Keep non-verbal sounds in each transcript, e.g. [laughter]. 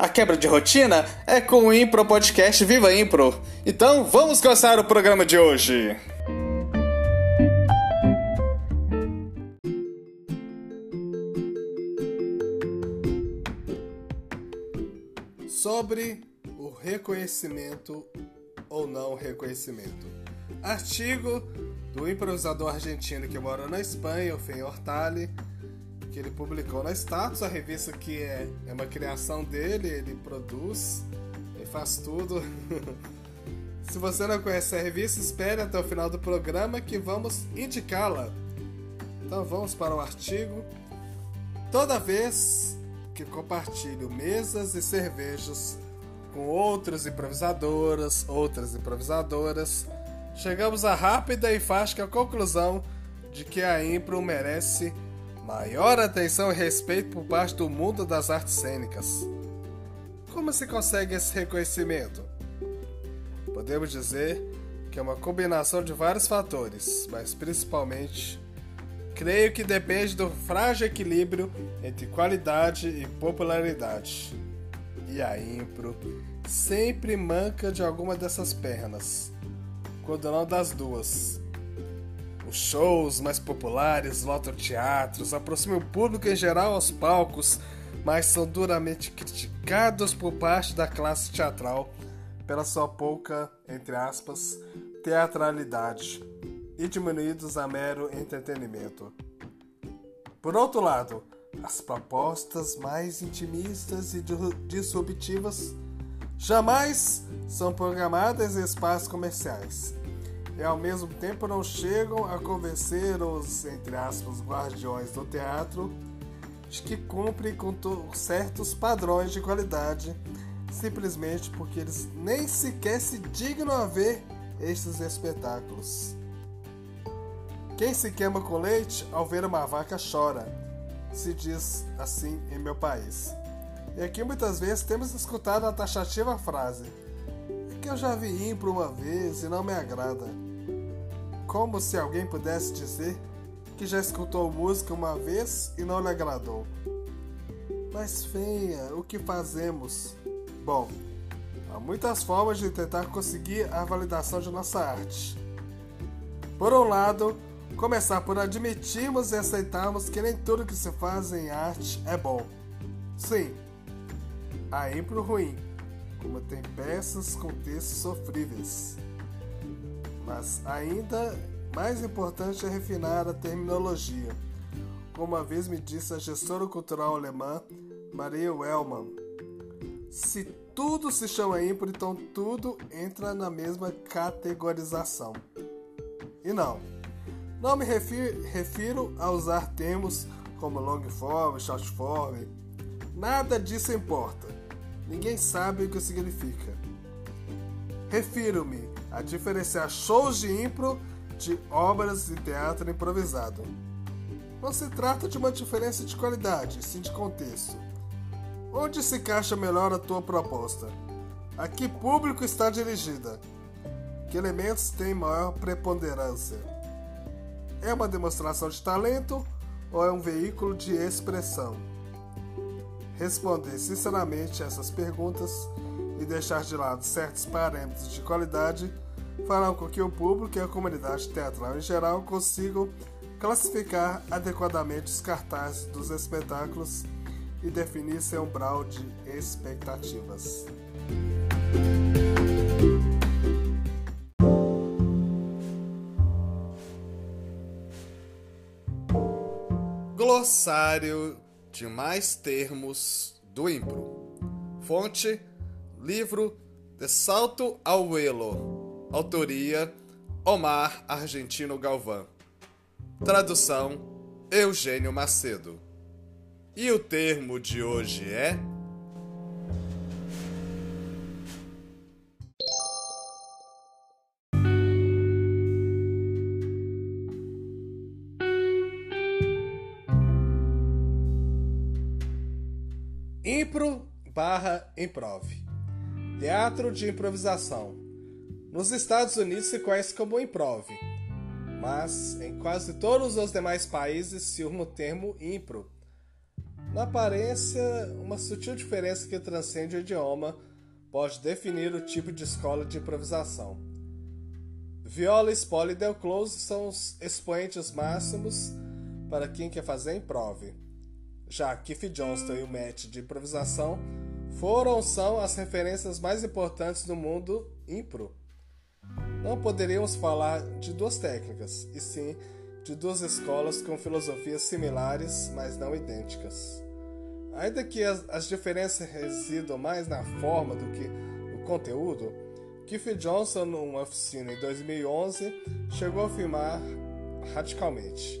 A quebra de rotina é com o Impro Podcast Viva Impro. Então vamos começar o programa de hoje. Sobre o reconhecimento ou não reconhecimento. Artigo do improvisador argentino que mora na Espanha, o Fen Hortali, ele publicou na Status, a revista que é, é uma criação dele, ele produz, ele faz tudo. [laughs] Se você não conhece a revista, espere até o final do programa que vamos indicá-la. Então vamos para o artigo. Toda vez que compartilho mesas e cervejas com outros improvisadoras, outras improvisadoras, chegamos à rápida e fácil conclusão de que a impro merece Maior atenção e respeito por parte do mundo das artes cênicas. Como se consegue esse reconhecimento? Podemos dizer que é uma combinação de vários fatores, mas principalmente creio que depende do frágil equilíbrio entre qualidade e popularidade. E a impro sempre manca de alguma dessas pernas, quando não das duas. Os shows mais populares lotam teatros, aproximam o público em geral aos palcos, mas são duramente criticados por parte da classe teatral pela sua pouca, entre aspas, teatralidade e diminuídos a mero entretenimento. Por outro lado, as propostas mais intimistas e disruptivas jamais são programadas em espaços comerciais e ao mesmo tempo não chegam a convencer os, entre aspas, guardiões do teatro de que cumprem com certos padrões de qualidade, simplesmente porque eles nem sequer se dignam a ver estes espetáculos. Quem se queima com leite ao ver uma vaca chora, se diz assim em meu país. E aqui muitas vezes temos escutado a taxativa frase: é que eu já vi impro uma vez e não me agrada como se alguém pudesse dizer que já escutou música uma vez e não lhe agradou. Mas feia, o que fazemos? Bom, há muitas formas de tentar conseguir a validação de nossa arte. Por um lado, começar por admitirmos e aceitarmos que nem tudo que se faz em arte é bom. Sim, há impro ruim, como tem peças com textos sofríveis. Mas ainda mais importante é refinar a terminologia. Como uma vez me disse a gestora cultural alemã Maria Wellman, se tudo se chama impro, então tudo entra na mesma categorização. E não, não me refiro, refiro a usar termos como long form, short form. Nada disso importa. Ninguém sabe o que significa. Refiro-me a diferenciar shows de impro de obras de teatro improvisado. Não se trata de uma diferença de qualidade, sim de contexto. Onde se encaixa melhor a tua proposta? A que público está dirigida? Que elementos têm maior preponderância? É uma demonstração de talento ou é um veículo de expressão? Responder sinceramente essas perguntas e deixar de lado certos parâmetros de qualidade farão com que o público e a comunidade teatral em geral consigam classificar adequadamente os cartazes dos espetáculos e definir seu umbral de expectativas. Glossário de mais termos do Impro. Fonte livro De Salto ao Elo, autoria Omar Argentino Galvão, tradução Eugênio Macedo. E o termo de hoje é. Impro barra improv. Teatro de improvisação. Nos Estados Unidos se conhece como Improv, mas em quase todos os demais países se usa o termo Impro. Na aparência, uma sutil diferença que transcende o idioma pode definir o tipo de escola de improvisação. Viola, Spoll e Del Close são os expoentes máximos para quem quer fazer improv. Já Keith Johnston e o Matt de improvisação foram são as referências mais importantes do mundo impro. Não poderíamos falar de duas técnicas, e sim de duas escolas com filosofias similares, mas não idênticas. Ainda que as, as diferenças residam mais na forma do que no conteúdo, Keith Johnson, numa oficina em 2011, chegou a afirmar radicalmente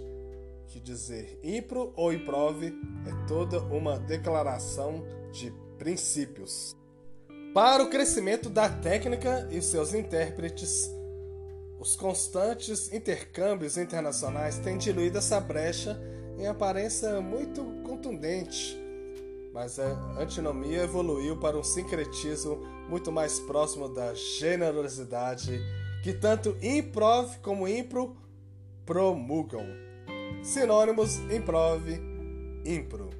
que dizer impro ou improv é toda uma declaração de princípios. Para o crescimento da técnica e seus intérpretes, os constantes intercâmbios internacionais têm diluído essa brecha em aparência muito contundente, mas a antinomia evoluiu para um sincretismo muito mais próximo da generosidade que tanto improv como impro promulgam. Sinônimos: improv, impro.